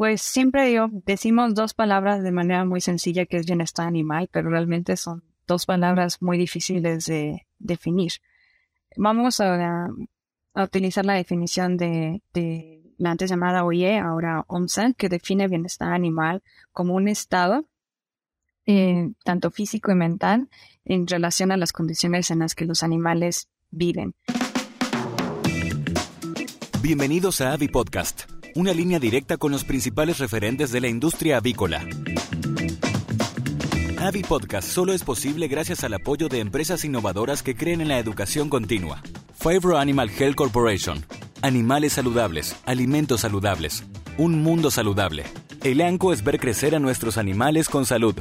Pues siempre digo, decimos dos palabras de manera muy sencilla que es bienestar animal, pero realmente son dos palabras muy difíciles de definir. Vamos a, utilizar la definición de, la antes llamada OIE, ahora OMSA, que define bienestar animal como un estado, eh, tanto físico y mental, en relación a las condiciones en las que los animales viven. Bienvenidos a Avi Podcast, una línea directa con los principales referentes de la industria avícola. Avi Podcast solo es posible gracias al apoyo de empresas innovadoras que creen en la educación continua. Fibro Animal Health Corporation. Animales saludables, alimentos saludables, un mundo saludable. El ANCO es ver crecer a nuestros animales con salud.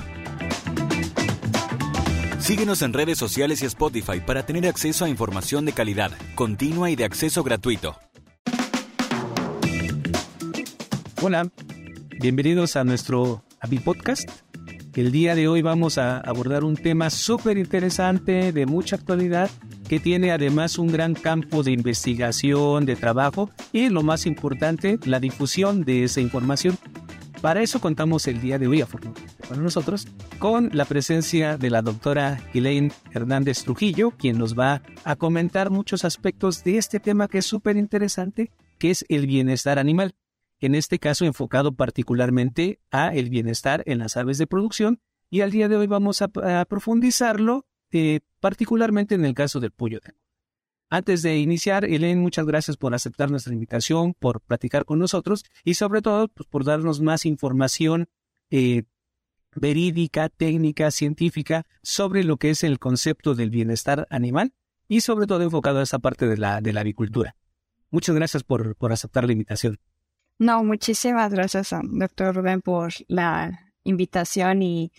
Síguenos en redes sociales y Spotify para tener acceso a información de calidad, continua y de acceso gratuito. Hola, bienvenidos a nuestro Avi Podcast. El día de hoy vamos a abordar un tema súper interesante, de mucha actualidad, que tiene además un gran campo de investigación, de trabajo y lo más importante, la difusión de esa información. Para eso contamos el día de hoy, con nosotros, con la presencia de la doctora Elaine Hernández Trujillo, quien nos va a comentar muchos aspectos de este tema que es súper interesante, que es el bienestar animal en este caso enfocado particularmente a el bienestar en las aves de producción y al día de hoy vamos a, profundizarlo eh, particularmente en el caso del pollo de antes de iniciar, Elaine, muchas gracias por aceptar nuestra invitación, por platicar con nosotros y sobre todo pues, por darnos más información eh, verídica, técnica, científica sobre lo que es el concepto del bienestar animal y sobre todo enfocado a esa parte de la, avicultura. Muchas gracias por aceptar la invitación. No, muchísimas gracias, doctor Rubén, por la invitación y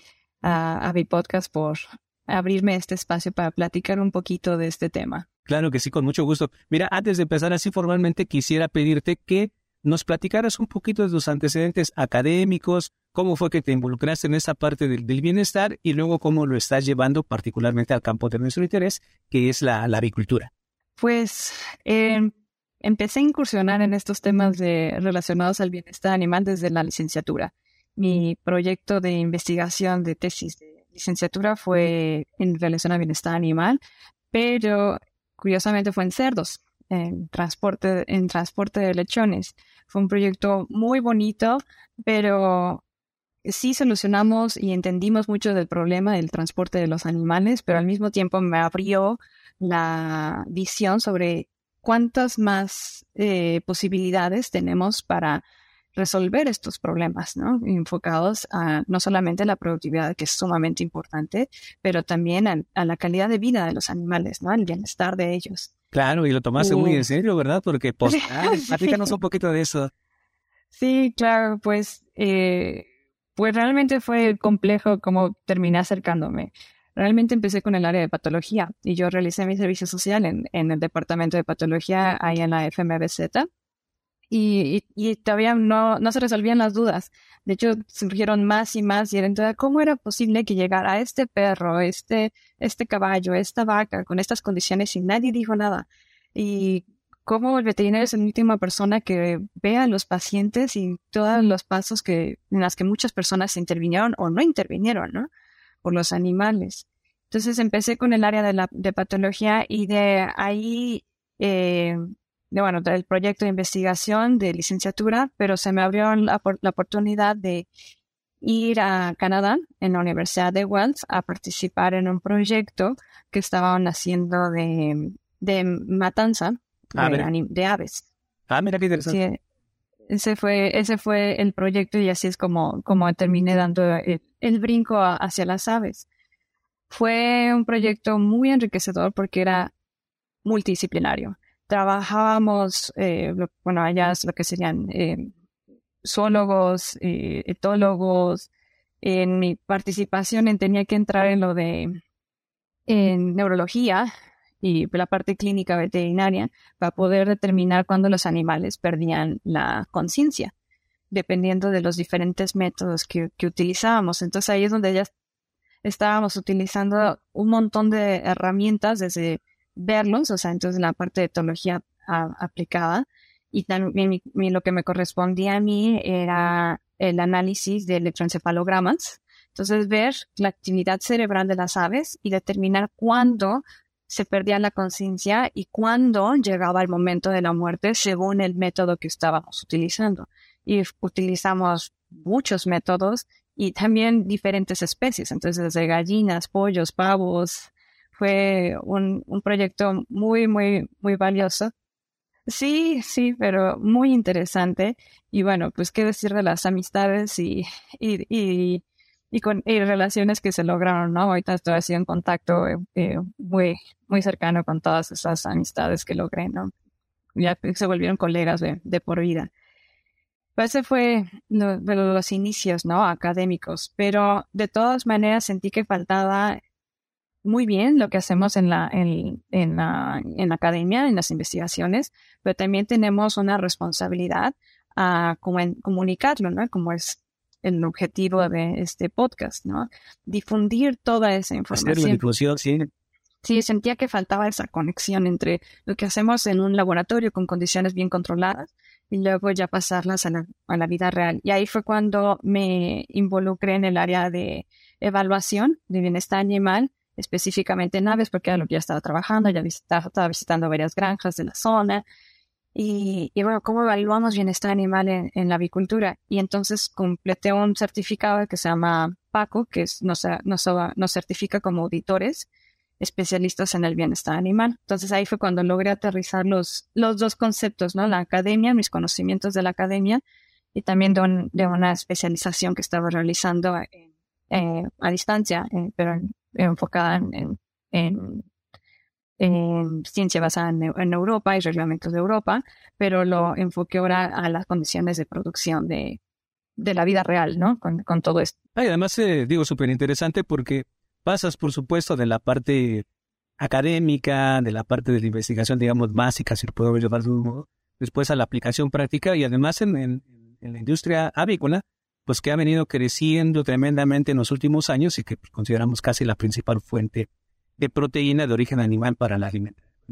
a mi podcast por abrirme este espacio para platicar un poquito de este tema. Claro que sí, con mucho gusto. Mira, antes de empezar así formalmente, quisiera pedirte que nos platicaras un poquito de tus antecedentes académicos, cómo fue que te involucraste en esa parte del, bienestar y luego cómo lo estás llevando particularmente al campo de nuestro interés, que es la, avicultura. Pues eh, empecé a incursionar en estos temas de, relacionados al bienestar animal desde la licenciatura. Mi proyecto de investigación de tesis de licenciatura fue en relación al bienestar animal, pero curiosamente fue en cerdos, en transporte, en transporte de lechones. Fue un proyecto muy bonito, pero sí solucionamos y entendimos mucho del problema del transporte de los animales, pero al mismo tiempo me abrió la visión sobre cuántas más eh, posibilidades tenemos para resolver estos problemas, ¿no? Enfocados a no solamente a la productividad, que es sumamente importante, pero también a, la calidad de vida de los animales, ¿no? Al bienestar de ellos. Claro, y lo tomaste muy en serio, ¿verdad? Porque, pues, ah, platícanos un poquito de eso. Sí, claro, pues, eh, pues realmente fue complejo como terminé acercándome. Realmente empecé con el área de patología y yo realicé mi servicio social en, en el departamento de patología ahí en la FMBZ y, y, todavía no, no se resolvían las dudas. De hecho, surgieron más y más y era entonces, ¿cómo era posible que llegara este perro, este, este caballo, esta vaca con estas condiciones y nadie dijo nada? Y cómo el veterinario es la última persona que ve a los pacientes y todos los pasos que, en las que muchas personas intervinieron o no intervinieron, ¿no? por los animales. Entonces empecé con el área de, la, de patología y de ahí, eh, de, bueno, del proyecto de investigación de licenciatura, pero se me abrió la, la oportunidad de ir a Canadá, en la Universidad de Wells, a participar en un proyecto que estaban haciendo de, de matanza ah, de, aves. Ah, mira qué interesante. ese fue, ese fue el proyecto y así es como, como terminé dando el, el brinco hacia las aves. Fue un proyecto muy enriquecedor porque era multidisciplinario. Trabajábamos, eh, bueno, allá lo que serían eh, zoólogos, eh, etólogos. En mi participación tenía que entrar en lo de en neurología y la parte clínica veterinaria para poder determinar cuándo los animales perdían la conciencia dependiendo de los diferentes métodos que, utilizábamos. Entonces ahí es donde ya estábamos utilizando un montón de herramientas desde verlos, o sea, entonces la parte de etología aplicada y también lo que me correspondía a mí era el análisis de electroencefalogramas. Entonces, ver la actividad cerebral de las aves y determinar cuándo se perdía la conciencia y cuándo llegaba el momento de la muerte según el método que estábamos utilizando. Y utilizamos muchos métodos y también diferentes especies, entonces desde gallinas, pollos, pavos. Fue un, un proyecto muy, muy, muy valioso Sí, sí, pero muy interesante. Y bueno, pues qué decir de las amistades y, y, y, y con y relaciones que se lograron, ¿no? Ahorita estoy así en contacto eh, eh, muy, muy cercano con todas esas amistades que logré, ¿no? Ya se volvieron colegas de, de por vida. Pues ese fue lo, los inicios, ¿no? Académicos. Pero de todas maneras sentí que faltaba muy bien lo que hacemos en la, en, en, la, en la academia, en las investigaciones, pero también tenemos una responsabilidad a comunicarlo, ¿no? Como es el objetivo de este podcast, ¿no? Difundir toda esa información. Hacer la difusión, sí. Sí, sentía que faltaba esa conexión entre lo que hacemos en un laboratorio con condiciones bien controladas y luego ya pasarlas a la, a la vida real. Y ahí fue cuando me involucré en el área de evaluación de bienestar animal específicamente en aves, porque era lo que ya estaba trabajando, ya visitaba, estaba visitando varias granjas de la zona. Y, y bueno, ¿cómo evaluamos bienestar animal en, la avicultura? Y entonces completé un certificado que se llama PACO, que es, nos, nos, nos certifica como auditores especialistas en el bienestar animal. Entonces ahí fue cuando logré aterrizar los, los dos conceptos, ¿no? La academia, mis conocimientos de la academia y también de, una especialización que estaba realizando eh, a distancia, eh, pero enfocada en, en, en ciencia basada en, Europa y reglamentos de Europa, pero lo enfoqué ahora a las condiciones de producción de, de la vida real, ¿no? Con, todo esto. Y además, eh, digo, súper interesante porque pasas, por supuesto, de la parte académica, de la parte de la investigación, digamos, básica, si lo puedo llamar de un modo, después a la aplicación práctica y además en, la industria avícola, pues que ha venido creciendo tremendamente en los últimos años y que consideramos casi la principal fuente de proteína de origen animal para la,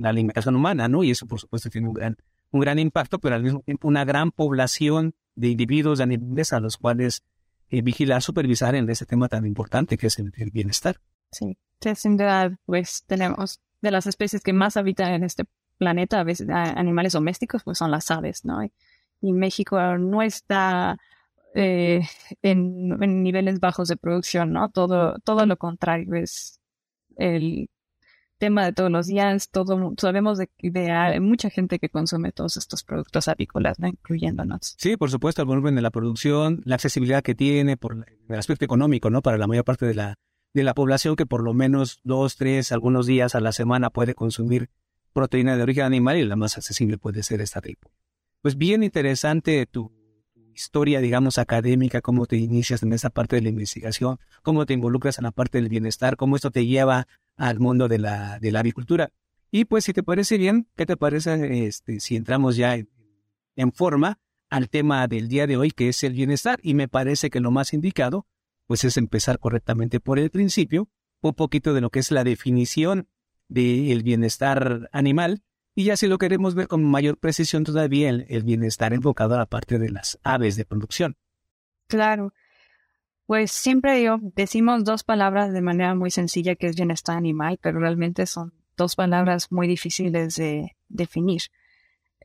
alimentación humana, ¿no? Y eso, por supuesto, tiene un gran, un gran impacto, pero al mismo tiempo una gran población de individuos, animales a los cuales eh, vigilar, supervisar en ese tema tan importante que es el, bienestar. Sí, sin duda, pues tenemos de las especies que más habitan en este planeta, a veces animales domésticos, pues son las aves, ¿no? y México no está eh, en, niveles bajos de producción, ¿no? Todo, todo lo contrario es el tema de todos los días, todo, sabemos de, de, mucha gente que consume todos estos productos avícolas, ¿no? incluyéndonos. Sí, por supuesto, el volumen de la producción, la accesibilidad que tiene por el aspecto económico, ¿no? Para la mayor parte de la, de la población que por lo menos dos, tres, algunos días a la semana puede consumir proteína de origen animal y la más accesible puede ser esta tipo. Pues bien interesante tu, historia, digamos, académica, cómo te inicias en esa parte de la investigación, cómo te involucras en la parte del bienestar, cómo esto te lleva al mundo de la, de la avicultura. Y pues, si te parece bien, ¿qué te parece este, si entramos ya en, forma al tema del día de hoy, que es el bienestar? Y me parece que lo más indicado, pues, es empezar correctamente por el principio, un poquito de lo que es la definición del bienestar animal y ya si lo queremos ver con mayor precisión todavía, el, bienestar enfocado a la parte de las aves de producción. Claro. Pues siempre yo decimos dos palabras de manera muy sencilla que es bienestar animal, pero realmente son dos palabras muy difíciles de definir.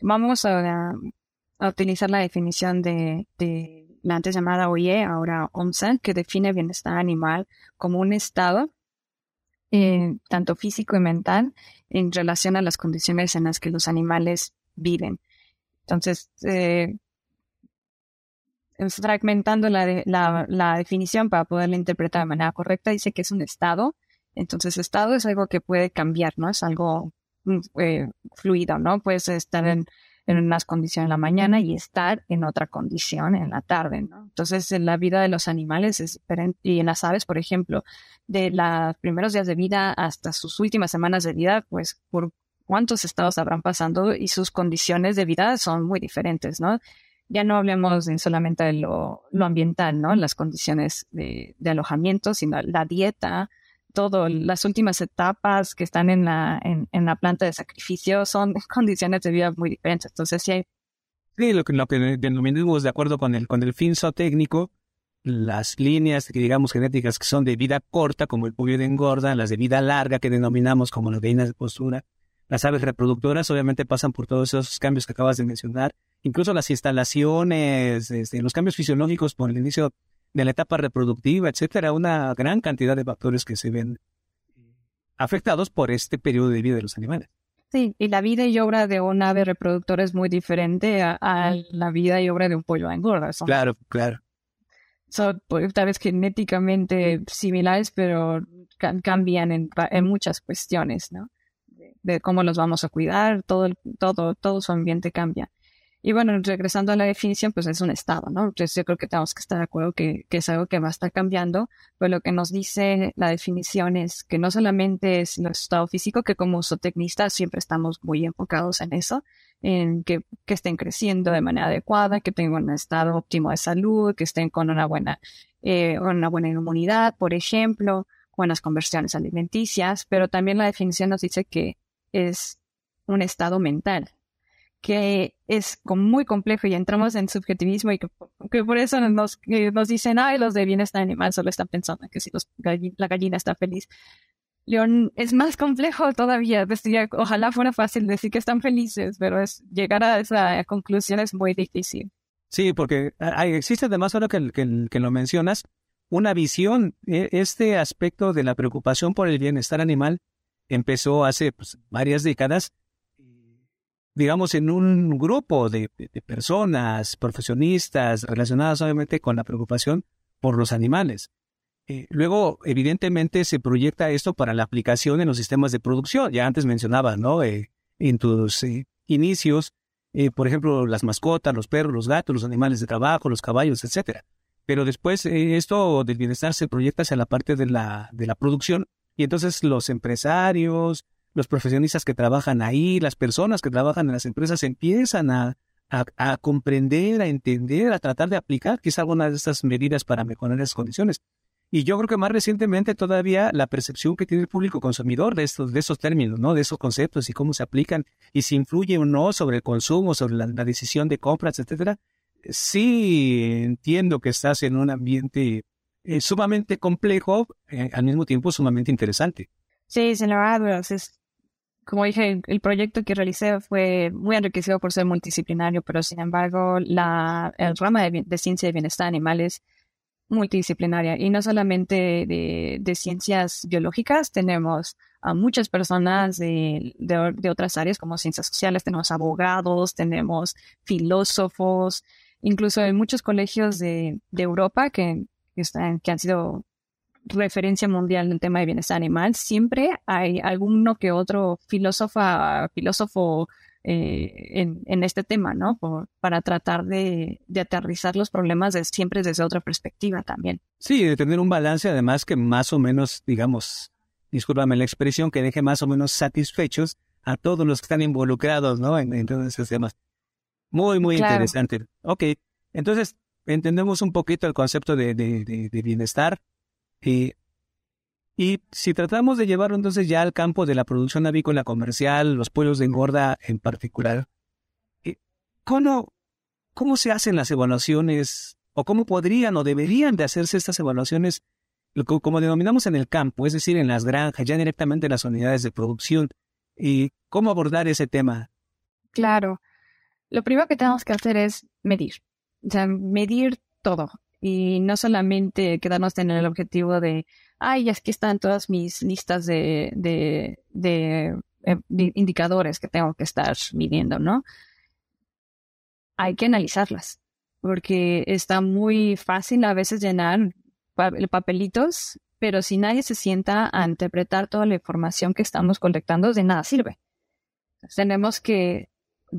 Vamos a, utilizar la definición de, la antes llamada OIE, ahora OMSA, que define bienestar animal como un estado eh, tanto físico y mental, en relación a las condiciones en las que los animales viven. Entonces, eh, fragmentando la, la, definición para poderla interpretar de manera correcta, dice que es un estado. Entonces, estado es algo que puede cambiar, ¿no? Es algo mm, eh, fluido, ¿no? Puedes estar en en unas condiciones en la mañana y estar en otra condición en la tarde, ¿no? Entonces, en la vida de los animales es diferente, y en las aves, por ejemplo, de los primeros días de vida hasta sus últimas semanas de vida, pues por cuántos estados habrán pasando y sus condiciones de vida son muy diferentes, ¿no? Ya no hablemos solamente de lo, ambiental, ¿no? Las condiciones de, de alojamiento, sino la dieta, todo, las últimas etapas que están en la, en, la planta de sacrificio son condiciones de vida muy diferentes. Entonces, sí hay Sí, lo que, lo que denominamos de acuerdo con el, con el fin zootécnico, las líneas, digamos, genéticas que son de vida corta, como el pollo de engorda, las de vida larga, que denominamos como las gallinas de postura, las aves reproductoras, obviamente pasan por todos esos cambios que acabas de mencionar, incluso las instalaciones, este, los cambios fisiológicos por el inicio de la etapa reproductiva, etcétera, una gran cantidad de factores que se ven afectados por este periodo de vida de los animales. Sí, y la vida y obra de un ave reproductora es muy diferente a, la vida y obra de un pollo engorda. claro, claro. Son pues, tal vez genéticamente similares, pero cambian en, en, muchas cuestiones, ¿no? De, cómo los vamos a cuidar, todo, todo, todo su ambiente cambia. Y bueno, regresando a la definición, pues es un estado, ¿no? Entonces yo creo que tenemos que estar de acuerdo que, que es algo que va a estar cambiando, pero lo que nos dice la definición es que no solamente es nuestro estado físico, que como zootecnistas siempre estamos muy enfocados en eso, en que, que estén creciendo de manera adecuada, que tengan un estado óptimo de salud, que estén con una buena, eh, una buena inmunidad, por ejemplo, buenas conversiones alimenticias, pero también la definición nos dice que es un estado mental, que es muy complejo y entramos en subjetivismo y que, por eso nos, nos dicen, ay, los de bienestar animal solo están pensando que si los, la gallina está feliz. León, es más complejo todavía. ojalá fuera fácil decir que están felices, pero es llegar a esa conclusión es muy difícil. Sí, porque hay, existe además, ahora que, que, que lo mencionas, una visión. E, este aspecto de la preocupación por el bienestar animal empezó hace pues, varias décadas digamos, en un grupo de, personas, profesionistas, relacionadas obviamente con la preocupación por los animales. Eh, luego, evidentemente, se proyecta esto para la aplicación en los sistemas de producción. Ya antes mencionaba, ¿no? Eh, en tus eh, inicios, por ejemplo, las mascotas, los perros, los gatos, los animales de trabajo, los caballos, etcétera. Pero después esto del bienestar se proyecta hacia la parte de la, de la producción y entonces los empresarios, los profesionistas que trabajan ahí, las personas que trabajan en las empresas empiezan a, a, comprender, a entender, a tratar de aplicar quizá algunas de estas medidas para mejorar las condiciones. Y yo creo que más recientemente todavía la percepción que tiene el público consumidor de estos, de esos términos, ¿no? De esos conceptos y cómo se aplican y si influye o no sobre el consumo, sobre la, decisión de compras, etcétera. Sí entiendo que estás en un ambiente eh, sumamente complejo, eh, al mismo tiempo sumamente interesante. Sí, sin lugar es como dije, el proyecto que realicé fue muy enriquecido por ser multidisciplinario, pero sin embargo, la, el rama de, ciencia de bienestar animal es multidisciplinaria y no solamente de, de ciencias biológicas, tenemos a muchas personas de, de, otras áreas como ciencias sociales, tenemos abogados, tenemos filósofos, incluso en muchos colegios de, de Europa que, están, que han sido referencia mundial en el tema de bienestar animal, siempre hay alguno que otro filósofa, filósofo eh, en, en, este tema, ¿no? Por, para tratar de, de, aterrizar los problemas de, siempre desde otra perspectiva también. Sí, de tener un balance además que más o menos, digamos, discúlpame la expresión, que deje más o menos satisfechos a todos los que están involucrados, ¿no? En, todos esos temas. Muy, muy interesante. Ok, entonces entendemos un poquito el concepto de, bienestar y, y si tratamos de llevarlo entonces ya al campo de la producción avícola comercial, los pueblos de engorda en particular, eh, ¿cómo, ¿cómo se hacen las evaluaciones o cómo podrían o deberían de hacerse estas evaluaciones como denominamos en el campo, es decir, en las granjas, ya directamente en las unidades de producción? ¿Y cómo abordar ese tema? Claro. Lo primero que tenemos que hacer es medir. O sea, medir todo y no solamente quedarnos en el objetivo de, ay, aquí están todas mis listas de, de, eh, indicadores que tengo que estar midiendo, ¿no? Hay que analizarlas, porque está muy fácil a veces llenar papelitos, pero si nadie se sienta a interpretar toda la información que estamos colectando, de nada sirve. Tenemos que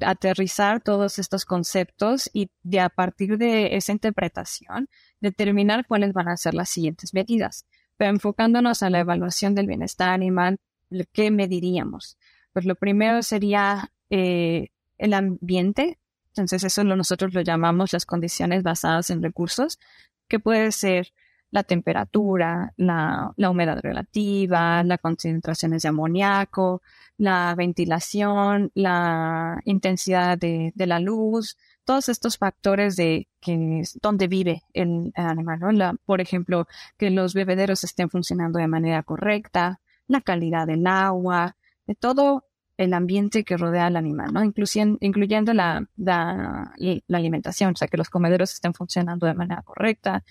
aterrizar todos estos conceptos y de a partir de esa interpretación determinar cuáles van a ser las siguientes medidas. Pero enfocándonos a la evaluación del bienestar animal, ¿qué mediríamos? Pues lo primero sería eh, el ambiente. Entonces eso nosotros lo llamamos las condiciones basadas en recursos, que puede ser la temperatura, la, humedad relativa, las concentraciones de amoníaco, la ventilación, la intensidad de, la luz, todos estos factores de que dónde vive el animal, por ejemplo, que los bebederos estén funcionando de manera correcta, la calidad del agua, de todo el ambiente que rodea al animal, ¿no? Incluyendo, incluyendo la, la, alimentación, o sea, que los comederos estén funcionando de manera correcta,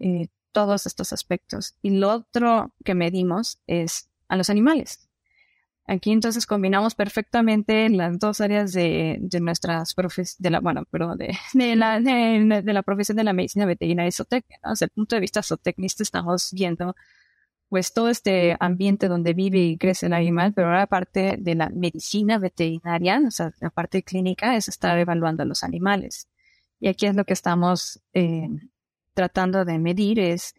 eh, todos estos aspectos. Y lo otro que medimos es a los animales. Aquí entonces combinamos perfectamente las dos áreas de, de nuestras profesiones, de la, bueno, pero de, de, la, de, la profesión de la medicina veterinaria y zootecnia. Desde el punto de vista zootecnista estamos viendo pues todo este ambiente donde vive y crece el animal, pero ahora parte de la medicina veterinaria, o sea, la parte clínica es estar evaluando a los animales. Y aquí es lo que estamos eh, tratando de medir, es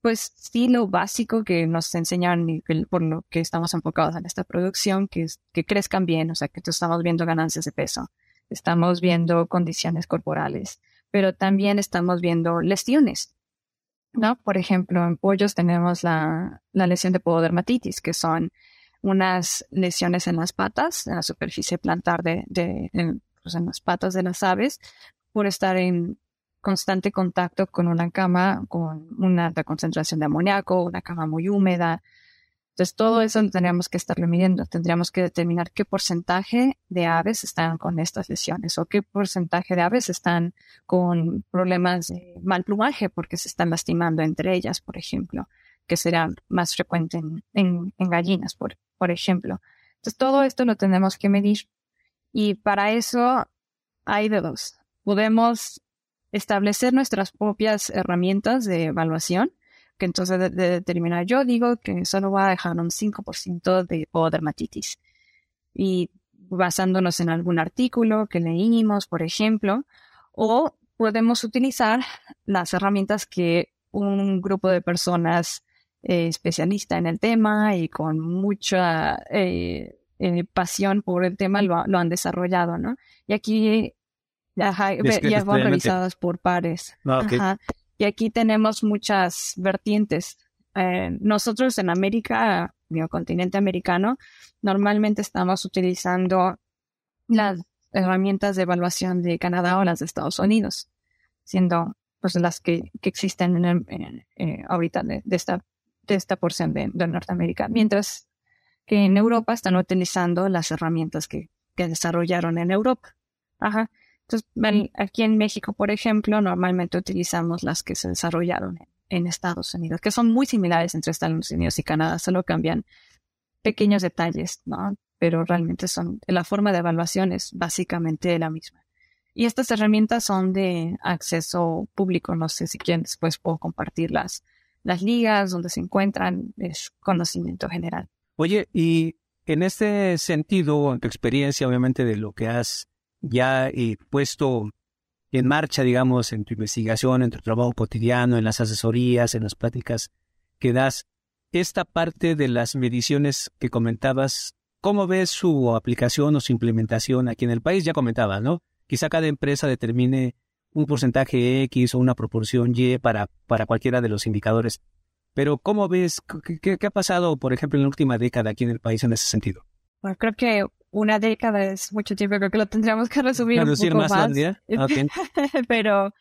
pues sí lo básico que nos enseñan y por lo que estamos enfocados en esta producción, que que crezcan bien, o sea, que estamos viendo ganancias de peso, estamos viendo condiciones corporales, pero también estamos viendo lesiones. ¿no? Por ejemplo, en pollos tenemos la, la lesión de pododermatitis, que son unas lesiones en las patas, en la superficie plantar de, pues en las patas de las aves, por estar en constante contacto con una cama con una alta concentración de amoníaco, una cama muy húmeda. Entonces, todo eso tendríamos que estarlo midiendo. Tendríamos que determinar qué porcentaje de aves están con estas lesiones o qué porcentaje de aves están con problemas de mal plumaje porque se están lastimando entre ellas, por ejemplo, que será más frecuente en, en gallinas, por, por ejemplo. Entonces, todo esto lo tenemos que medir. Y para eso hay de dos. Podemos establecer nuestras propias herramientas de evaluación, que entonces de, determinar, yo digo que solo va a dejar un 5% de dermatitis. Y basándonos en algún artículo que leímos, por ejemplo, o podemos utilizar las herramientas que un grupo de personas eh, especialista en el tema y con mucha eh, eh, pasión por el tema lo, lo, han desarrollado, ¿no? Y aquí Ajá, ya van revisadas por pares. Ah, y aquí tenemos muchas vertientes. Eh, nosotros en América, el continente americano, normalmente estamos utilizando las herramientas de evaluación de Canadá o las de Estados Unidos, siendo pues las que, que existen en, eh, ahorita de, esta, de esta porción de, de, Norteamérica, mientras que en Europa están utilizando las herramientas que, que desarrollaron en Europa. Ajá. Entonces, aquí en México, por ejemplo, normalmente utilizamos las que se desarrollaron en, Estados Unidos, que son muy similares entre Estados Unidos y Canadá, solo cambian pequeños detalles, ¿no? Pero realmente son, la forma de evaluación es básicamente la misma. Y estas herramientas son de acceso público, no sé si quieren después puedo compartir las, las ligas donde se encuentran, es conocimiento general. Oye, y en este sentido, en tu experiencia, obviamente, de lo que has ya he puesto en marcha, digamos, en tu investigación, en tu trabajo cotidiano, en las asesorías, en las pláticas que das, esta parte de las mediciones que comentabas, ¿cómo ves su aplicación o su implementación aquí en el país? Ya comentabas, ¿no? Quizá cada empresa determine un porcentaje X o una proporción Y para, para cualquiera de los indicadores. Pero ¿cómo ves? ¿Qué, qué ha pasado, por ejemplo, en la última década aquí en el país en ese sentido? Bueno, creo que una década es mucho tiempo, creo que lo tendríamos que resumir un poco más. más. pero,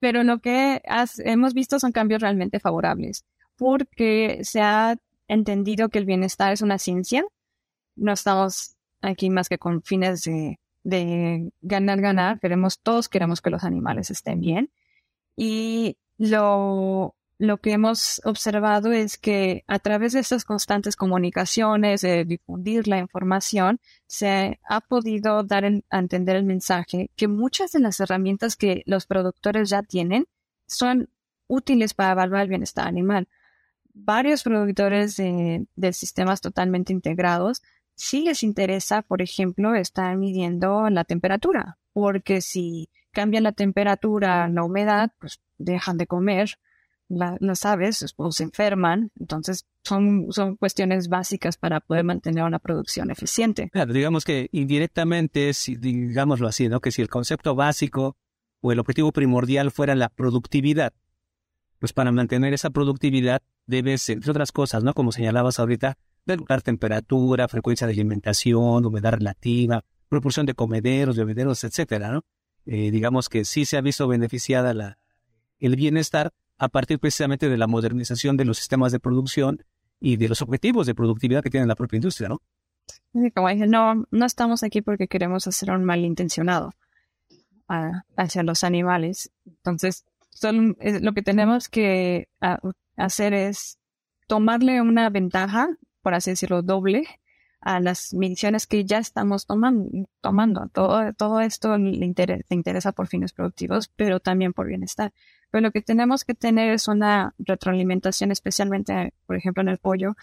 pero lo que hemos visto son cambios realmente favorables, porque se ha entendido que el bienestar es una ciencia. No estamos aquí más que con fines de, de ganar, ganar. Queremos, todos queremos que los animales estén bien. Y lo lo que hemos observado es que a través de estas constantes comunicaciones, de difundir la información, se ha podido dar a entender el mensaje que muchas de las herramientas que los productores ya tienen son útiles para evaluar el bienestar animal. Varios productores de, de sistemas totalmente integrados sí les interesa, por ejemplo, estar midiendo la temperatura, porque si cambia la temperatura, la humedad, pues dejan de comer las aves o se enferman, entonces son, son cuestiones básicas para poder mantener una producción eficiente. Claro, digamos que indirectamente, si, digámoslo así, ¿no? que si el concepto básico o el objetivo primordial fuera la productividad, pues para mantener esa productividad debes, entre otras cosas, ¿no? Como señalabas ahorita, regular temperatura, frecuencia de alimentación, humedad relativa, proporción de comederos, bebederos, etcétera, ¿no? eh, digamos que sí se ha visto beneficiada la, el bienestar a partir precisamente de la modernización de los sistemas de producción y de los objetivos de productividad que tiene la propia industria, ¿no? Como dije, no, no estamos aquí porque queremos hacer un malintencionado hacia los animales. Entonces, lo que tenemos que hacer es tomarle una ventaja, por así decirlo, doble a las mediciones que ya estamos tomando. Todo, todo esto le interesa por fines productivos, pero también por bienestar. Pero lo que tenemos que tener es una retroalimentación, especialmente, por ejemplo, en el pollo,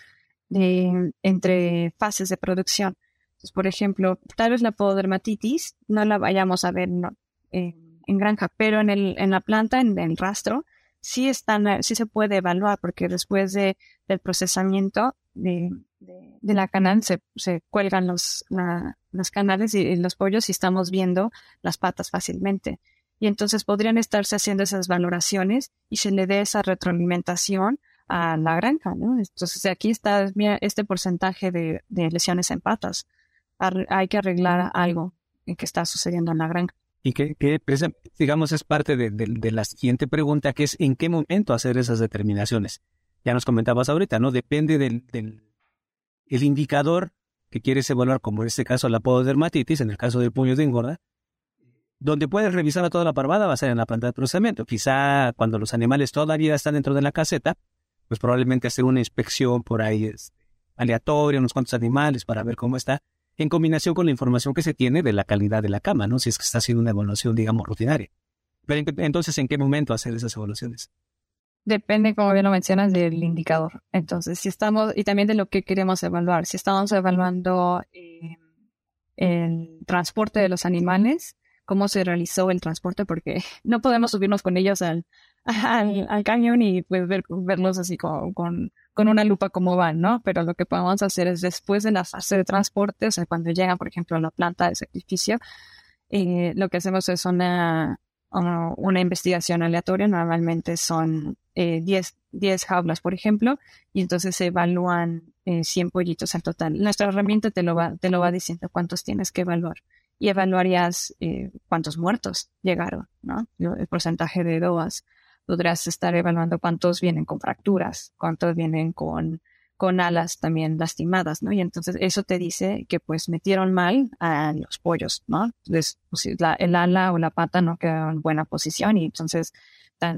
de, entre fases de producción. Por ejemplo, tal vez la pododermatitis no la vayamos a ver en granja, pero en, el, en la planta, en el rastro, sí, están, sí se puede evaluar porque después de, del procesamiento de, de, la canal se, se cuelgan los, los canales y, los pollos y estamos viendo las patas fácilmente. Y entonces podrían estarse haciendo esas valoraciones y se le dé esa retroalimentación a la granja, ¿no? Entonces aquí está este porcentaje de, lesiones en patas. hay que arreglar algo que está sucediendo en la granja. Y que, que digamos, es parte de, la siguiente pregunta, que es en qué momento hacer esas determinaciones. Ya nos comentabas ahorita, ¿no? Depende del, del el indicador que quieres evaluar, como en este caso la pododermatitis, en el caso del puño de engorda, donde puedes revisar a toda la parvada va a ser en la planta de procesamiento. Quizá cuando los animales todavía están dentro de la caseta, pues probablemente hacer una inspección por ahí es aleatoria, unos cuantos animales para ver cómo está en combinación con la información que se tiene de la calidad de la cama, ¿no? Si es que está haciendo una evaluación, digamos, rutinaria. Pero entonces, ¿en qué momento hacer esas evaluaciones? Depende, como bien lo mencionas, del indicador. Entonces, si estamos, y también de lo que queremos evaluar. Si estamos evaluando eh, el transporte de los animales, cómo se realizó el transporte, porque no podemos subirnos con ellos al, al, cañón y pues ver, verlos así con, con, una lupa cómo van, ¿no? Pero lo que podemos hacer es después de la fase de transporte, o sea, cuando llegan, por ejemplo, a la planta de sacrificio, eh, lo que hacemos es una, una, investigación aleatoria, normalmente son 10 eh, jaulas, por ejemplo, y entonces se evalúan eh, 100 pollitos al total. Nuestra herramienta te lo va, te lo va diciendo cuántos tienes que evaluar y evaluarías eh, cuántos muertos llegaron, ¿no? El porcentaje de DOAS podrás estar evaluando cuántos vienen con fracturas, cuántos vienen con, con alas también lastimadas, ¿no? Y entonces eso te dice que pues metieron mal a los pollos, ¿no? Entonces, pues, el ala o la pata no quedó en buena posición y entonces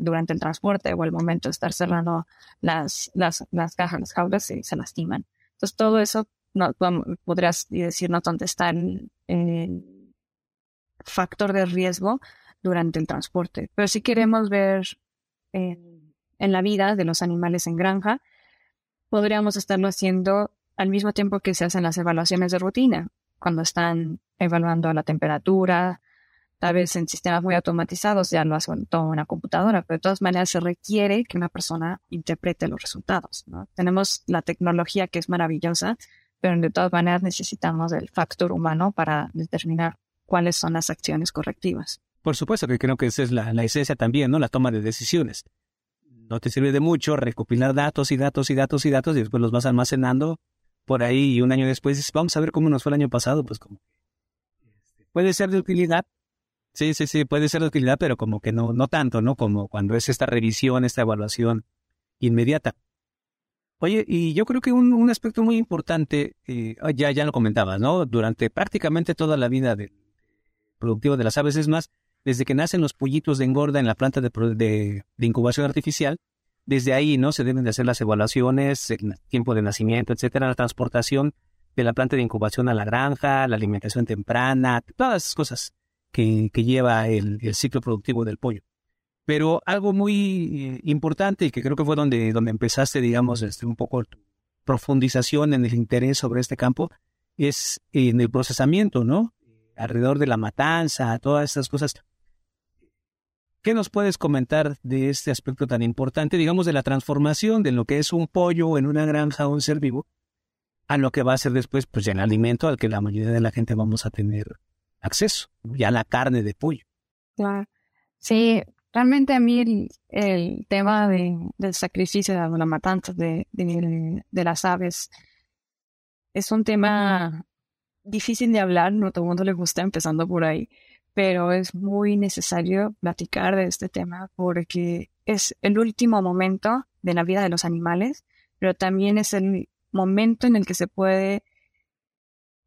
durante el transporte o el momento de estar cerrando las, las, cajas, las jaulas, se, lastiman. Entonces todo eso podrías decirnos dónde está el, factor de riesgo durante el transporte. Pero si queremos ver en, la vida de los animales en granja, podríamos estarlo haciendo al mismo tiempo que se hacen las evaluaciones de rutina, cuando están evaluando la temperatura, tal vez en sistemas muy automatizados ya lo hace todo una computadora, pero de todas maneras se requiere que una persona interprete los resultados. Tenemos la tecnología que es maravillosa, pero de todas maneras necesitamos el factor humano para determinar cuáles son las acciones correctivas. Por supuesto que creo que esa es la, esencia también, ¿no? La toma de decisiones. No te sirve de mucho recopilar datos y datos y datos y datos y después los vas almacenando por ahí y un año después dices, vamos a ver cómo nos fue el año pasado, pues como este, puede ser de utilidad. Sí, sí, sí, puede ser de utilidad, pero como que no, no tanto, ¿no? Como cuando es esta revisión, esta evaluación inmediata. Oye, y yo creo que un, aspecto muy importante, eh, ya, ya lo comentabas, ¿no? Durante prácticamente toda la vida del productivo de las aves es más, desde que nacen los pollitos de engorda en la planta de, incubación artificial, desde ahí no se deben de hacer las evaluaciones, el tiempo de nacimiento, etcétera, la transportación de la planta de incubación a la granja, la alimentación temprana, todas esas cosas que, lleva el, ciclo productivo del pollo. Pero algo muy eh, importante y que creo que fue donde, donde empezaste, digamos, este, un poco profundización en el interés sobre este campo, es en el procesamiento, ¿no? Alrededor de la matanza, todas esas cosas. ¿Qué nos puedes comentar de este aspecto tan importante, digamos, de la transformación de lo que es un pollo en una granja o un ser vivo a lo que va a ser después, pues ya el alimento al que la mayoría de la gente vamos a tener acceso, ya la carne de pollo? Claro. Sí, realmente a mí el, tema del sacrificio, de la matanza de, de, las aves es un tema difícil de hablar, no todo el mundo le gusta, empezando por ahí pero es muy necesario platicar de este tema porque es el último momento de la vida de los animales, pero también es el momento en el que se puede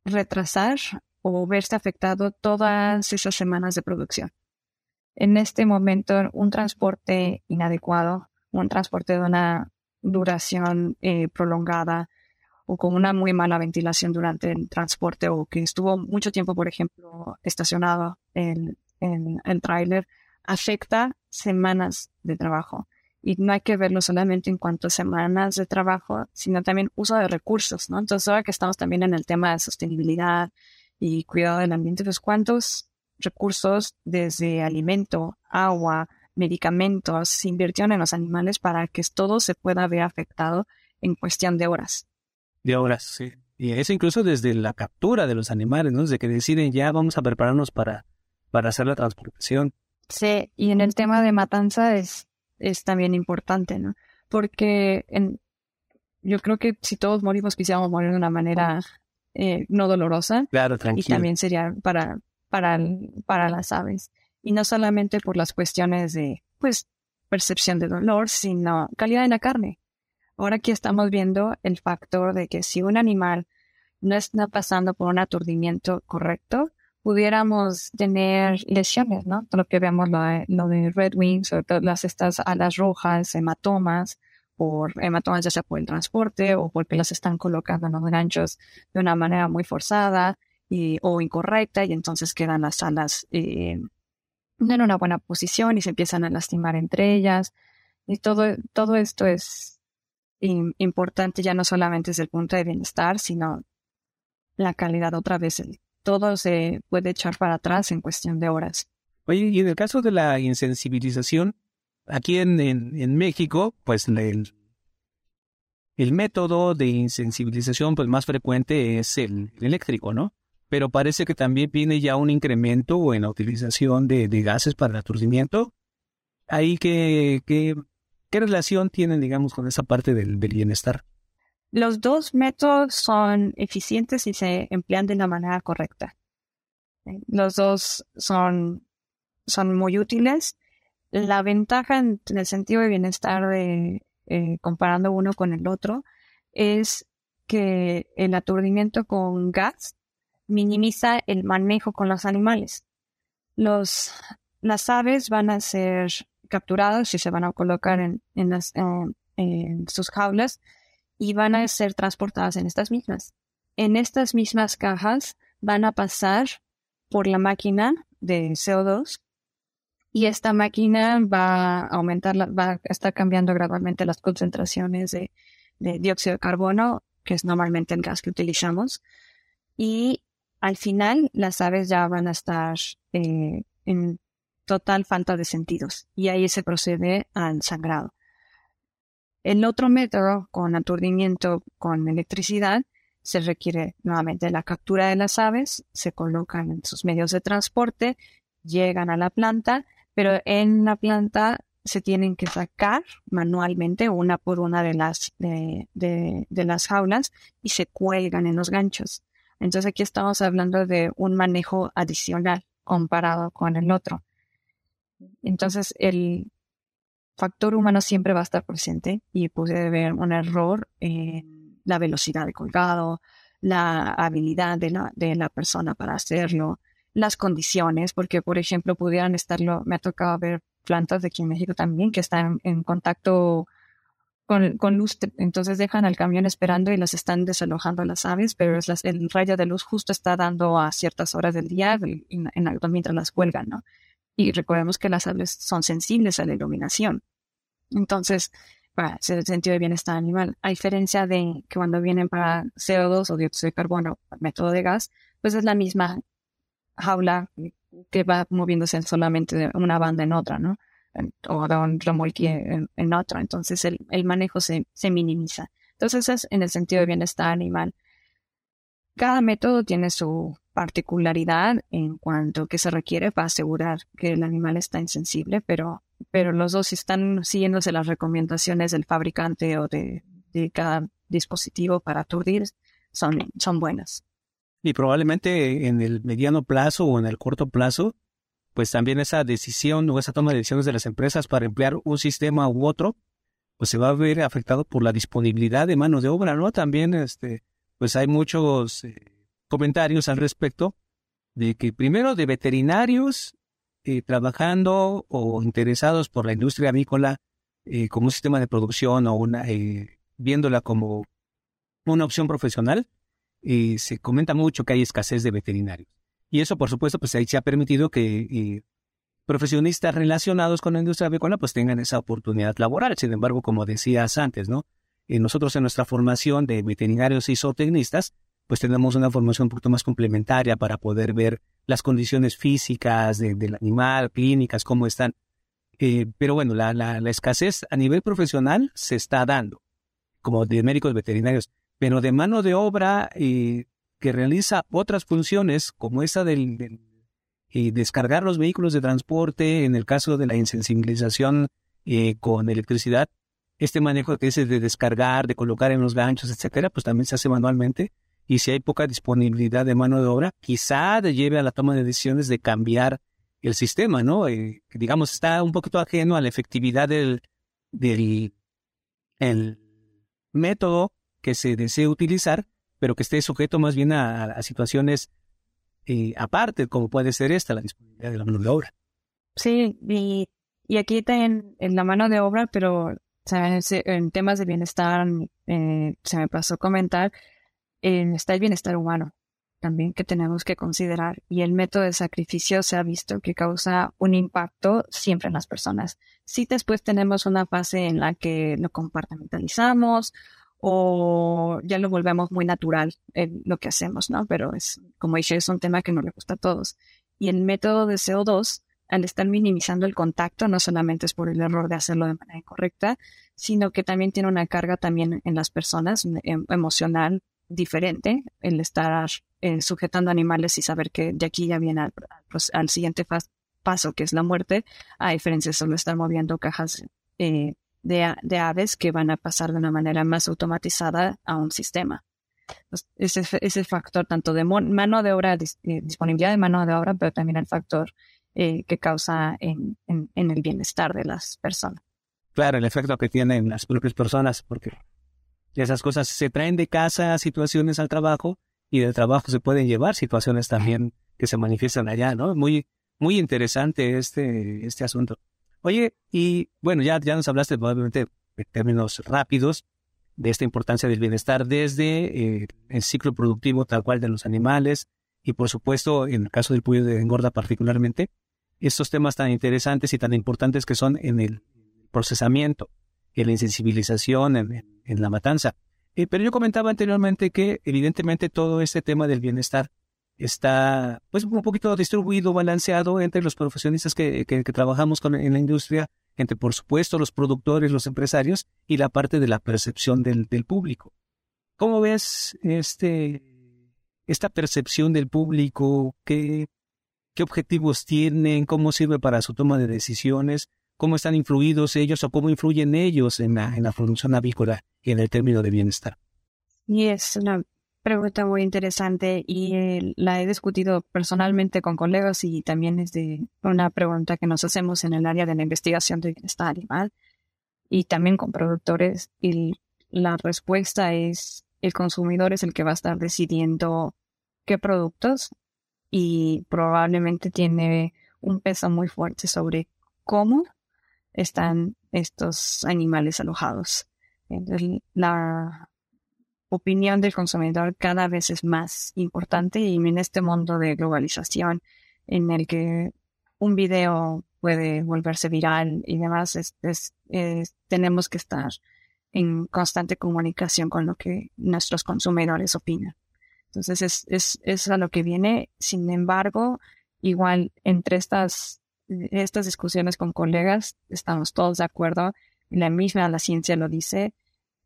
retrasar o verse afectado todas esas semanas de producción. En este momento, un transporte inadecuado, un transporte de una duración eh, prolongada o con una muy mala ventilación durante el transporte o que estuvo mucho tiempo, por ejemplo, estacionado en, en el tráiler, afecta semanas de trabajo. Y no hay que verlo solamente en cuanto a semanas de trabajo, sino también uso de recursos, ¿no? Entonces, ahora que estamos también en el tema de sostenibilidad y cuidado del ambiente, pues cuántos recursos desde alimento, agua, medicamentos se invirtieron en los animales para que todo se pueda ver afectado en cuestión de horas. De horas, sí. Y eso incluso desde la captura de los animales, ¿no? Desde que deciden ya vamos a prepararnos para, para hacer la transportación. Sí, y en el tema de matanza es, es también importante, ¿no? Porque en, yo creo que si todos morimos quisiéramos morir de una manera eh, no dolorosa. Claro, tranquilo. Y también sería para, para, para las aves y no solamente por las cuestiones de, pues, percepción de dolor, sino calidad de la carne. Ahora aquí estamos viendo el factor de que si un animal no está pasando por un aturdimiento correcto, pudiéramos tener lesiones, ¿no? Todo lo que vemos, lo de, lo de Red Wings, o todas estas alas rojas, hematomas, por hematomas ya sea por el transporte o porque las están colocando en los ganchos de una manera muy forzada y, o incorrecta y entonces quedan las alas eh, en una buena posición y se empiezan a lastimar entre ellas. Y todo, todo esto es importante ya no solamente desde el punto de bienestar, sino la calidad otra vez. Todo se puede echar para atrás en cuestión de horas. Oye, y en el caso de la insensibilización, aquí en, en, México, pues el, el método de insensibilización pues más frecuente es el eléctrico, ¿no? pero parece que también viene ya un incremento en la utilización de, gases para el aturdimiento. Ahí que, ¿qué relación tienen, digamos, con esa parte del, bienestar? Los dos métodos son eficientes y se emplean de la manera correcta. Los dos son, son muy útiles. La ventaja en, el sentido de bienestar de, eh, comparando uno con el otro es que el aturdimiento con gas minimiza el manejo con los animales. Los, las aves van a ser capturadas y se van a colocar en, en, las, en sus jaulas y van a ser transportadas en estas mismas. En estas mismas cajas van a pasar por la máquina de CO2 y esta máquina va a aumentar, va a estar cambiando gradualmente las concentraciones de, de dióxido de carbono, que es normalmente el gas que utilizamos, y al final las aves ya van a estar eh, en total falta de sentidos y ahí se procede al sangrado. El otro método con aturdimiento con electricidad se requiere nuevamente la captura de las aves, se colocan en sus medios de transporte, llegan a la planta, pero en la planta se tienen que sacar manualmente una por una de las, de, las jaulas y se cuelgan en los ganchos. Entonces aquí estamos hablando de un manejo adicional comparado con el otro. Entonces el factor humano siempre va a estar presente y puede haber un error en la velocidad de colgado, la habilidad de la, de la persona para hacerlo, las condiciones, porque por ejemplo pudieran estarlo, me ha tocado ver plantas de aquí en México también que están en contacto con, luz, entonces dejan al camión esperando y las están desalojando las aves, pero es el rayo de luz justo está dando a ciertas horas del día en, mientras las cuelgan, ¿no? Y recordemos que las aves son sensibles a la iluminación. Entonces, para el sentido de bienestar animal, a diferencia de que cuando vienen para CO2 o dióxido de carbono, método de gas, pues es la misma jaula que va moviéndose solamente de una banda en otra, ¿no? o de un remolque en, otro. Entonces el, el manejo se, se, minimiza. Entonces es en el sentido de bienestar animal. Cada método tiene su particularidad en cuanto que se requiere para asegurar que el animal está insensible, pero, pero los dos están siguiéndose las recomendaciones del fabricante o de, de cada dispositivo para aturdir, son, son buenas. Y probablemente en el mediano plazo o en el corto plazo pues también esa decisión o esa toma de decisiones de las empresas para emplear un sistema u otro, pues se va a ver afectado por la disponibilidad de mano de obra, ¿no? También, este, pues hay muchos eh, comentarios al respecto de que primero de veterinarios eh, trabajando o interesados por la industria avícola eh, como un sistema de producción o una viéndola como una opción profesional, se comenta mucho que hay escasez de veterinarios. Y eso, por supuesto, pues ahí se ha permitido que profesionistas relacionados con la industria avícola pues tengan esa oportunidad laboral. Sin embargo, como decías antes, ¿no? nosotros en nuestra formación de veterinarios y zootecnistas, pues tenemos una formación un poquito más complementaria para poder ver las condiciones físicas del animal, clínicas, cómo están. Eh, pero bueno, la, la, escasez a nivel profesional se está dando, como de médicos veterinarios, pero de mano de obra eh, que realiza otras funciones, como esa del, eh, descargar los vehículos de transporte, en el caso de la insensibilización con electricidad, este manejo que dice de descargar, de colocar en los ganchos, etcétera, pues también se hace manualmente. Y si hay poca disponibilidad de mano de obra, quizá lleve a la toma de decisiones de cambiar el sistema, ¿no? Eh, digamos, está un poquito ajeno a la efectividad del, del el método que se desee utilizar, pero que esté sujeto más bien a, situaciones eh, aparte, como puede ser esta, la disponibilidad de la mano de obra. Sí, y, y aquí también en la mano de obra, pero en temas de bienestar, eh, se me pasó comentar, está el bienestar humano también que tenemos que considerar y el método de sacrificio se ha visto que causa un impacto siempre en las personas. Si después tenemos una fase en la que lo compartimentalizamos o ya lo volvemos muy natural en lo que hacemos, ¿no? Pero es, como dije, es un tema que no le gusta a todos. Y el método de CO2 al estar minimizando el contacto, no solamente es por el error de hacerlo de manera incorrecta, sino que también tiene una carga también en las personas em, emocional diferente, el estar eh, sujetando animales y saber que de aquí ya viene al, siguiente paso, que es la muerte, a diferencia de solo estar moviendo cajas eh, de, aves que van a pasar de una manera más automatizada a un sistema. ese, ese factor tanto de mano de obra, eh, disponibilidad de mano de obra, pero también el factor eh, que causa en, el bienestar de las personas. Claro, el efecto que tienen las propias personas, porque esas cosas se traen de casa situaciones al trabajo y del trabajo se pueden llevar situaciones también que se manifiestan allá, ¿no? Muy, muy interesante este, este asunto. Oye, y bueno, ya, ya nos hablaste probablemente en términos rápidos de esta importancia del bienestar desde eh, el ciclo productivo tal cual de los animales y por supuesto en el caso del pollo de engorda particularmente, estos temas tan interesantes y tan importantes que son en el procesamiento, en la insensibilización, en, la matanza. Eh, pero yo comentaba anteriormente que evidentemente todo este tema del bienestar está pues un poquito distribuido, balanceado entre los profesionistas que, trabajamos con, en la industria, entre por supuesto los productores, los empresarios y la parte de la percepción del, del público. ¿Cómo ves este, esta percepción del público? ¿Qué, qué objetivos tienen, cómo sirve para su toma de decisiones, cómo están influidos ellos o cómo influyen ellos en la, en la producción avícola y en el término de bienestar. Y es una pregunta muy interesante y eh, la he discutido personalmente con colegas y también es de una pregunta que nos hacemos en el área de la investigación de bienestar animal y también con productores y la respuesta es el consumidor es el que va a estar decidiendo qué productos y probablemente tiene un peso muy fuerte sobre cómo están estos animales alojados. la opinión del consumidor cada vez es más importante y en este mundo de globalización en el que un video puede volverse viral y demás, tenemos que estar en constante comunicación con lo que nuestros consumidores opinan. Entonces es, es, es a lo que viene. Sin embargo, igual entre estas, estas discusiones con colegas estamos todos de acuerdo. La misma la ciencia lo dice.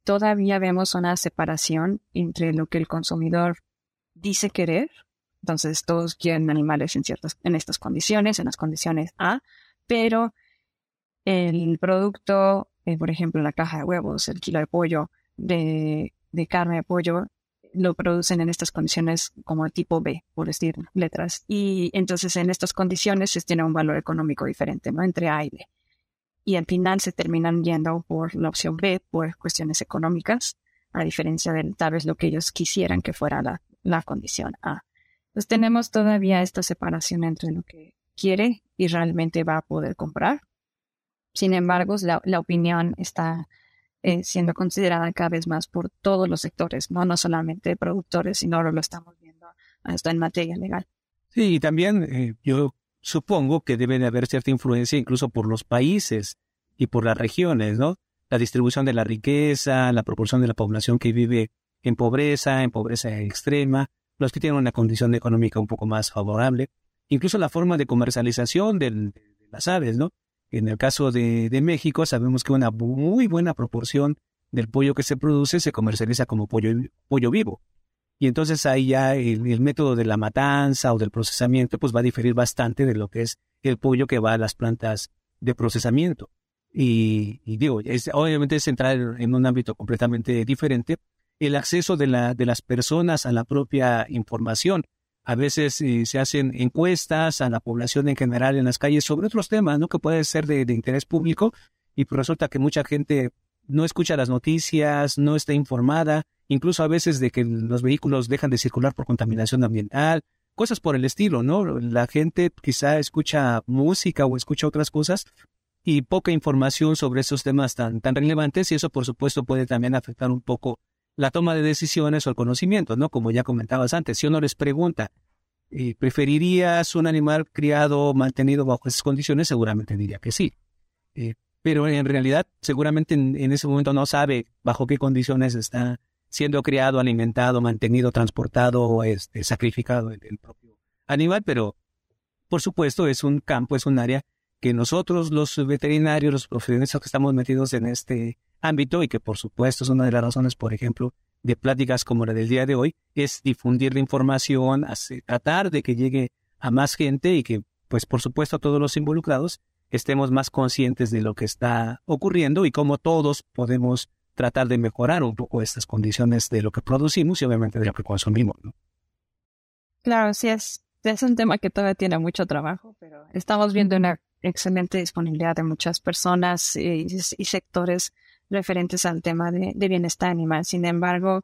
Todavía vemos una separación entre lo que el consumidor dice querer. Entonces todos quieren animales en ciertas, en estas condiciones, en las condiciones A, pero el producto, eh, por ejemplo, la caja de huevos, el kilo de pollo, de, de carne de pollo, lo producen en estas condiciones como tipo B, por decir letras. Y entonces en estas condiciones se tiene un valor económico diferente, ¿no? Entre A y B. Y al final se terminan yendo por la opción B por cuestiones económicas, a diferencia de tal vez lo que ellos quisieran que fuera la, la condición A. Entonces tenemos todavía esta separación entre lo que quiere y realmente va a poder comprar. Sin embargo, la, la opinión está eh, siendo considerada cada vez más por todos los sectores, no, no solamente productores, sino ahora lo estamos viendo hasta en materia legal. Sí, y también eh, yo supongo que debe de haber cierta influencia incluso por los países y por las regiones, ¿no? La distribución de la riqueza, la proporción de la población que vive en pobreza, en pobreza extrema, los que tienen una condición económica un poco más favorable, incluso la forma de comercialización de las aves, ¿no? En el caso de, México, sabemos que una muy buena proporción del pollo que se produce se comercializa como pollo, pollo vivo. Y entonces ahí ya el, método de la matanza o del procesamiento pues va a diferir bastante de lo que es el pollo que va a las plantas de procesamiento. Y, digo, obviamente es entrar en un ámbito completamente diferente. El acceso de las personas a la propia información a veces eh, se hacen encuestas a la población en general en las calles sobre otros temas, ¿no? Que puede ser de, interés público y pues resulta que mucha gente no escucha las noticias, no está informada, incluso a veces de que los vehículos dejan de circular por contaminación ambiental, cosas por el estilo, ¿no? La gente quizá escucha música o escucha otras cosas y poca información sobre esos temas tan, tan relevantes y eso por supuesto puede también afectar un poco la toma de decisiones o el conocimiento, ¿no? Como ya comentabas antes, si uno les pregunta, eh, ¿preferirías un animal criado, mantenido bajo esas condiciones? Seguramente diría que sí. Eh, pero en realidad, seguramente en, ese momento no sabe bajo qué condiciones está siendo criado, alimentado, mantenido, transportado o este, sacrificado el, el propio animal, pero por supuesto es un campo, es un área que nosotros los veterinarios, los profesionales que estamos metidos en este ámbito y que por supuesto es una de las razones, por ejemplo, de pláticas como la del día de hoy, es difundir la información, tratar de que llegue a más gente y que, pues por supuesto, a todos los involucrados estemos más conscientes de lo que está ocurriendo y cómo todos podemos tratar de mejorar un poco estas condiciones de lo que producimos y obviamente de lo que consumimos. ¿no? Claro, sí es, es un tema que todavía tiene mucho trabajo, pero estamos viendo una excelente disponibilidad de muchas personas y sectores referentes al tema de, bienestar animal. Sin embargo,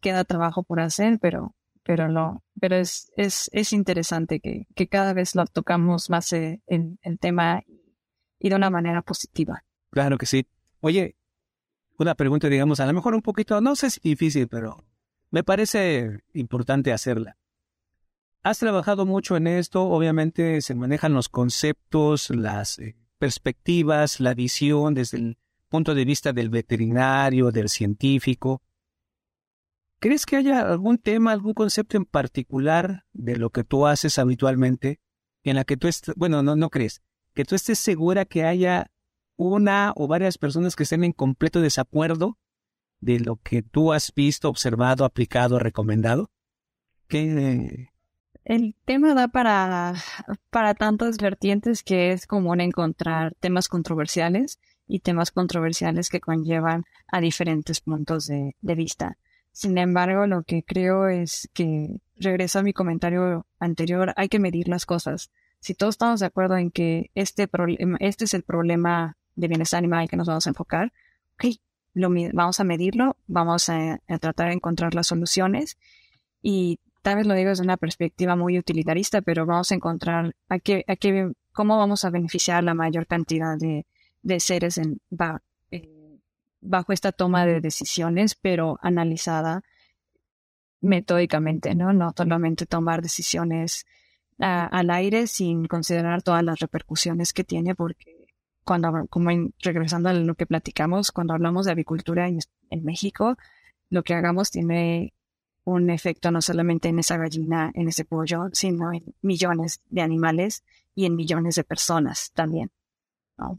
queda trabajo por hacer, pero, pero no, pero es, es, es interesante que, que cada vez lo tocamos más eh, en el tema y de una manera positiva. Claro que sí. Oye, una pregunta, digamos, a lo mejor un poquito, no sé si difícil, pero me parece importante hacerla. Has trabajado mucho en esto, obviamente se manejan los conceptos, las eh, perspectivas, la visión desde el punto de vista del veterinario, del científico. ¿Crees que haya algún tema, algún concepto en particular de lo que tú haces habitualmente en la que tú bueno, no, no crees, que tú estés segura que haya una o varias personas que estén en completo desacuerdo de lo que tú has visto, observado, aplicado, recomendado? ¿Qué, el tema da para, para tantas vertientes que es común encontrar temas controversiales y temas controversiales que conllevan a diferentes puntos de, vista. Sin embargo, lo que creo es que, regreso a mi comentario anterior, hay que medir las cosas. Si todos estamos de acuerdo en que este, este es el problema de bienestar animal que nos vamos a enfocar, ok, lo, vamos a medirlo, vamos a, tratar de encontrar las soluciones y tal vez lo digo desde una perspectiva muy utilitarista, pero vamos a encontrar a qué, a qué, cómo vamos a beneficiar la mayor cantidad de, de seres en, eh, bajo esta toma de decisiones, pero analizada metódicamente, ¿no? No solamente tomar decisiones al aire sin considerar todas las repercusiones que tiene, porque cuando, como regresando a lo que platicamos, cuando hablamos de avicultura en, en México, lo que hagamos tiene un efecto no solamente en esa gallina, en ese pollo, sino en millones de animales y en millones de personas también. ¿no?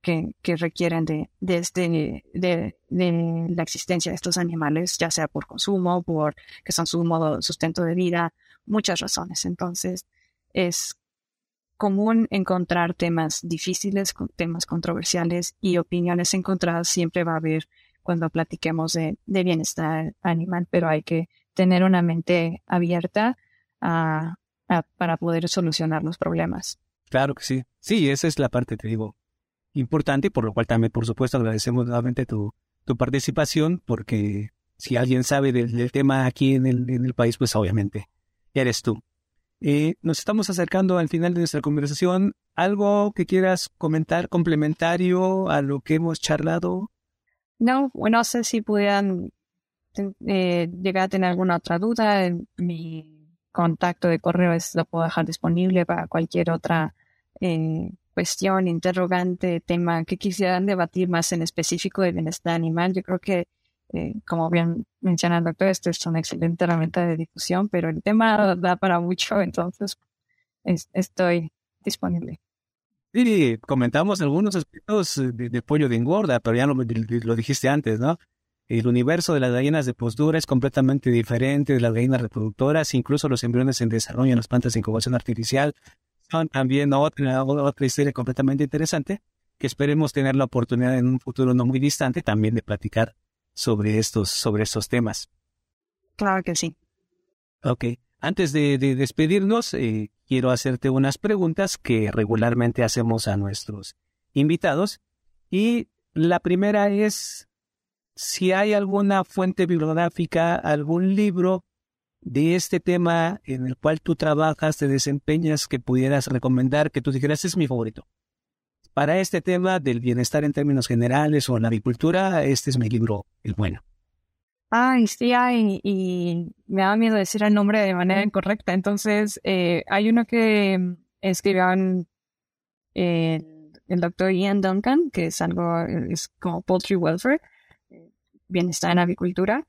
Que, requieren de, de, este, de, de, la existencia de estos animales, ya sea por consumo, por que son su modo sustento de vida, muchas razones. Entonces, es común encontrar temas difíciles, temas controversiales y opiniones encontradas. Siempre va a haber cuando platiquemos de, bienestar animal, pero hay que tener una mente abierta para poder solucionar los problemas. Claro que sí. Sí, esa es la parte, te digo, importante, por lo cual también, por supuesto, agradecemos nuevamente tu, tu participación, porque si alguien sabe del, tema aquí en el, en el, país, pues obviamente eres tú. Eh, nos estamos acercando al final de nuestra conversación. ¿Algo que quieras comentar complementario a lo que hemos charlado? No, no sé si pudieran eh, llegar a tener alguna otra duda. Mi contacto de correo es, lo puedo dejar disponible para cualquier otra eh, cuestión, interrogante, tema que quisieran debatir más en específico de bienestar animal. Yo creo que, eh, como bien menciona el doctor, esto es una excelente herramienta de difusión, pero el tema da para mucho, entonces estoy disponible. Sí, comentamos algunos aspectos de, pollo de engorda, pero ya lo, lo, dijiste antes, ¿no? El universo de las gallinas de postura es completamente diferente de las gallinas reproductoras, incluso los embriones en desarrollo en las plantas de incubación artificial también otra, otra historia completamente interesante que esperemos tener la oportunidad en un futuro no muy distante también de platicar sobre estos, sobre estos temas. Claro que sí. Ok. Antes de, despedirnos, eh, quiero hacerte unas preguntas que regularmente hacemos a nuestros invitados. Y la primera es si hay alguna fuente bibliográfica, algún libro de este tema en el cual tú trabajas, te desempeñas, que pudieras recomendar, que tú dijeras, es mi favorito. Para este tema del bienestar en términos generales o en la avicultura, este es mi libro, el bueno. Ay, sí y me da miedo decir el nombre de manera incorrecta. Entonces, eh, hay uno que escribió el doctor Ian Duncan, que es algo, es como Poultry Welfare, eh, bienestar en avicultura.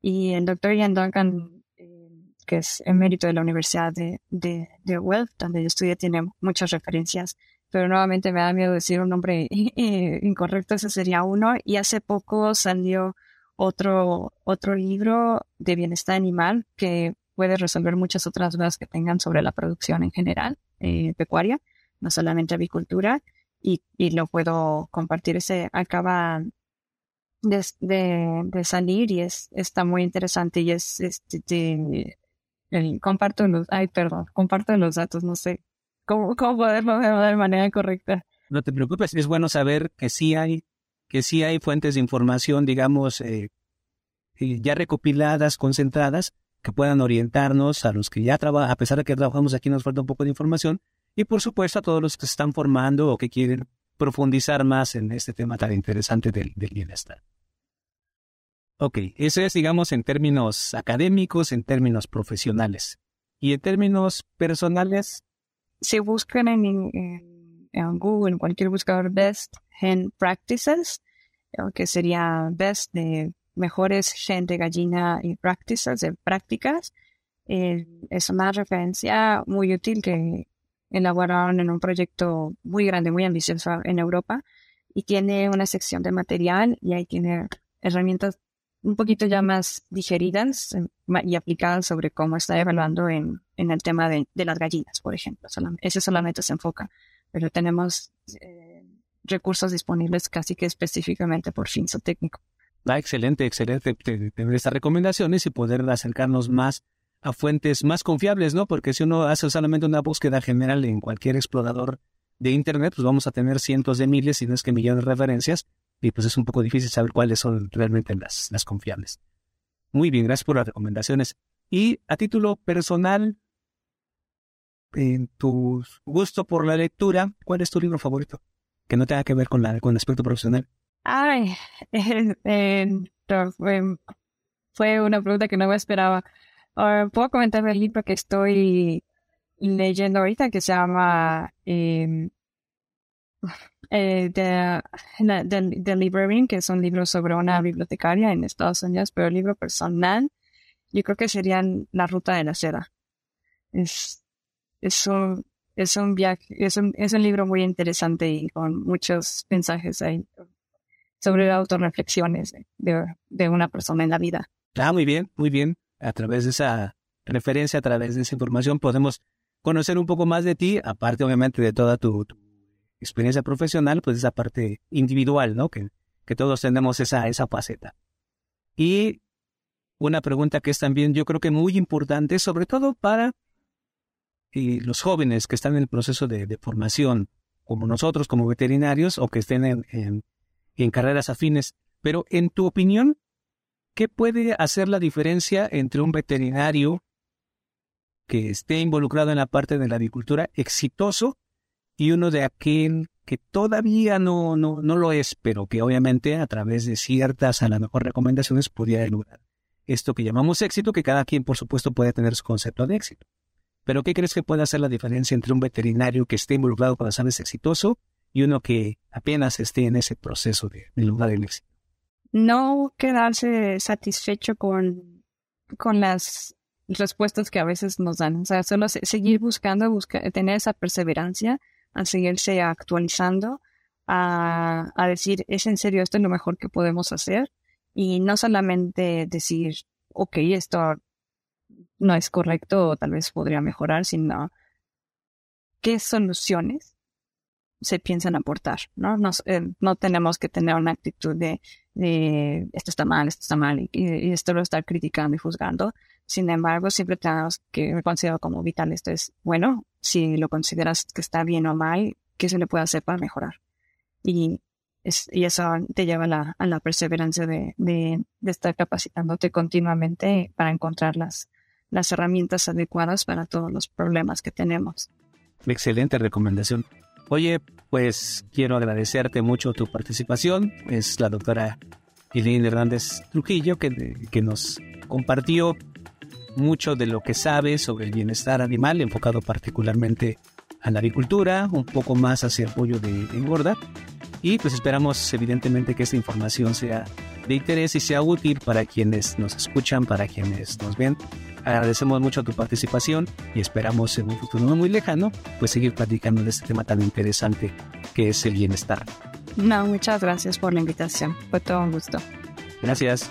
Y el doctor Ian Duncan que es emérito de la Universidad de, de, de donde yo estudié, tiene muchas referencias, pero nuevamente me da miedo decir un nombre incorrecto, ese sería uno. Y hace poco salió otro, otro libro de bienestar animal que puede resolver muchas otras dudas que tengan sobre la producción en general, eh, pecuaria, no solamente avicultura, y, y, lo puedo compartir. Ese acaba de, de, salir y es, está muy interesante y es, este, de, comparto los, ay, perdón, comparto los datos, no sé cómo, cómo poderlo de manera correcta. No te preocupes, es bueno saber que sí hay, que sí hay fuentes de información, digamos, eh, ya recopiladas, concentradas, que puedan orientarnos a los que ya trabajan, a pesar de que trabajamos aquí nos falta un poco de información, y por supuesto a todos los que se están formando o que quieren profundizar más en este tema tan interesante del bienestar. Ok, eso es, digamos, en términos académicos, en términos profesionales. Y en términos personales. Si buscan en, en, Google, en cualquier buscador, Best Hen Practices, que sería Best de mejores gen de gallina y practices, de prácticas, eh, es una referencia muy útil que elaboraron en un proyecto muy grande, muy ambicioso en Europa y tiene una sección de material y ahí tiene herramientas un poquito ya más digeridas eh, y aplicadas sobre cómo está evaluando en, en el tema de, de, las gallinas, por ejemplo. ese solamente se enfoca, pero tenemos eh, recursos disponibles casi que específicamente por fin técnico. Ah, excelente, excelente tener estas recomendaciones y poder acercarnos más a fuentes más confiables, ¿no? Porque si uno hace solamente una búsqueda general en cualquier explorador de Internet, pues vamos a tener cientos de miles, si no es que millones de referencias, y pues es un poco difícil saber cuáles son realmente las, las confiables. Muy bien, gracias por las recomendaciones. Y a título personal, en tu gusto por la lectura, ¿cuál es tu libro favorito? Que no tenga que ver con, la, con el aspecto profesional. Ay, fue una pregunta que no me esperaba. Puedo comentar el libro que estoy leyendo ahorita que se llama eh, eh, de, de, Librarian, que es un libro sobre una bibliotecaria en Estados Unidos, pero el libro personal, yo creo que sería La Ruta de la Seda. Es, es un, es un viaje, es un, es un libro muy interesante y con muchos mensajes ahí sobre autorreflexiones de, de una persona en la vida. Ah, muy bien, muy bien. A través de esa referencia, a través de esa información, podemos conocer un poco más de ti, aparte obviamente de toda tu experiencia profesional, pues esa parte individual, ¿no? Que, todos tenemos esa, esa faceta. Y una pregunta que es también yo creo que muy importante, sobre todo para eh, los jóvenes que están en el proceso de, formación, como nosotros, como veterinarios, o que estén en, en carreras afines. Pero en tu opinión, ¿qué puede hacer la diferencia entre un veterinario que esté involucrado en la parte de la agricultura exitoso y uno de aquel que todavía no, no, no lo es, pero que obviamente a través de ciertas, a lo mejor, recomendaciones pudiera lograr esto que llamamos éxito, que cada quien, por supuesto, puede tener su concepto de éxito. Pero ¿qué crees que puede hacer la diferencia entre un veterinario que esté involucrado con las aves exitoso y uno que apenas esté en ese proceso de, lograr el éxito? No quedarse satisfecho con, con las respuestas que a veces nos dan. O sea, solo seguir buscando, buscar, tener esa perseverancia, a seguirse actualizando, a, a decir, ¿es en serio esto es lo mejor que podemos hacer? Y no solamente decir, ok, esto no es correcto o tal vez podría mejorar, sino qué soluciones se piensan aportar, ¿no? Eh, no tenemos que tener una actitud de, esto está mal, esto está mal y, esto lo estar criticando y juzgando. Sin embargo, siempre tenemos que considerar como vital esto es bueno, si lo consideras que está bien o mal, qué se le puede hacer para mejorar. Y y eso te lleva a la, perseverancia de, estar capacitándote continuamente para encontrar las, las herramientas adecuadas para todos los problemas que tenemos. Excelente recomendación. Oye, pues quiero agradecerte mucho tu participación. Es la doctora Eileen Hernández Trujillo que nos compartió mucho de lo que sabe sobre el bienestar animal, enfocado particularmente a la agricultura, un poco más hacia el pollo de engorda y pues esperamos evidentemente que esta información sea de interés y sea útil para quienes nos escuchan, para quienes nos ven. Agradecemos mucho tu participación y esperamos en un futuro no muy lejano pues seguir platicando de este tema tan interesante que es el bienestar. No, muchas gracias por la invitación. Fue todo un gusto. Gracias.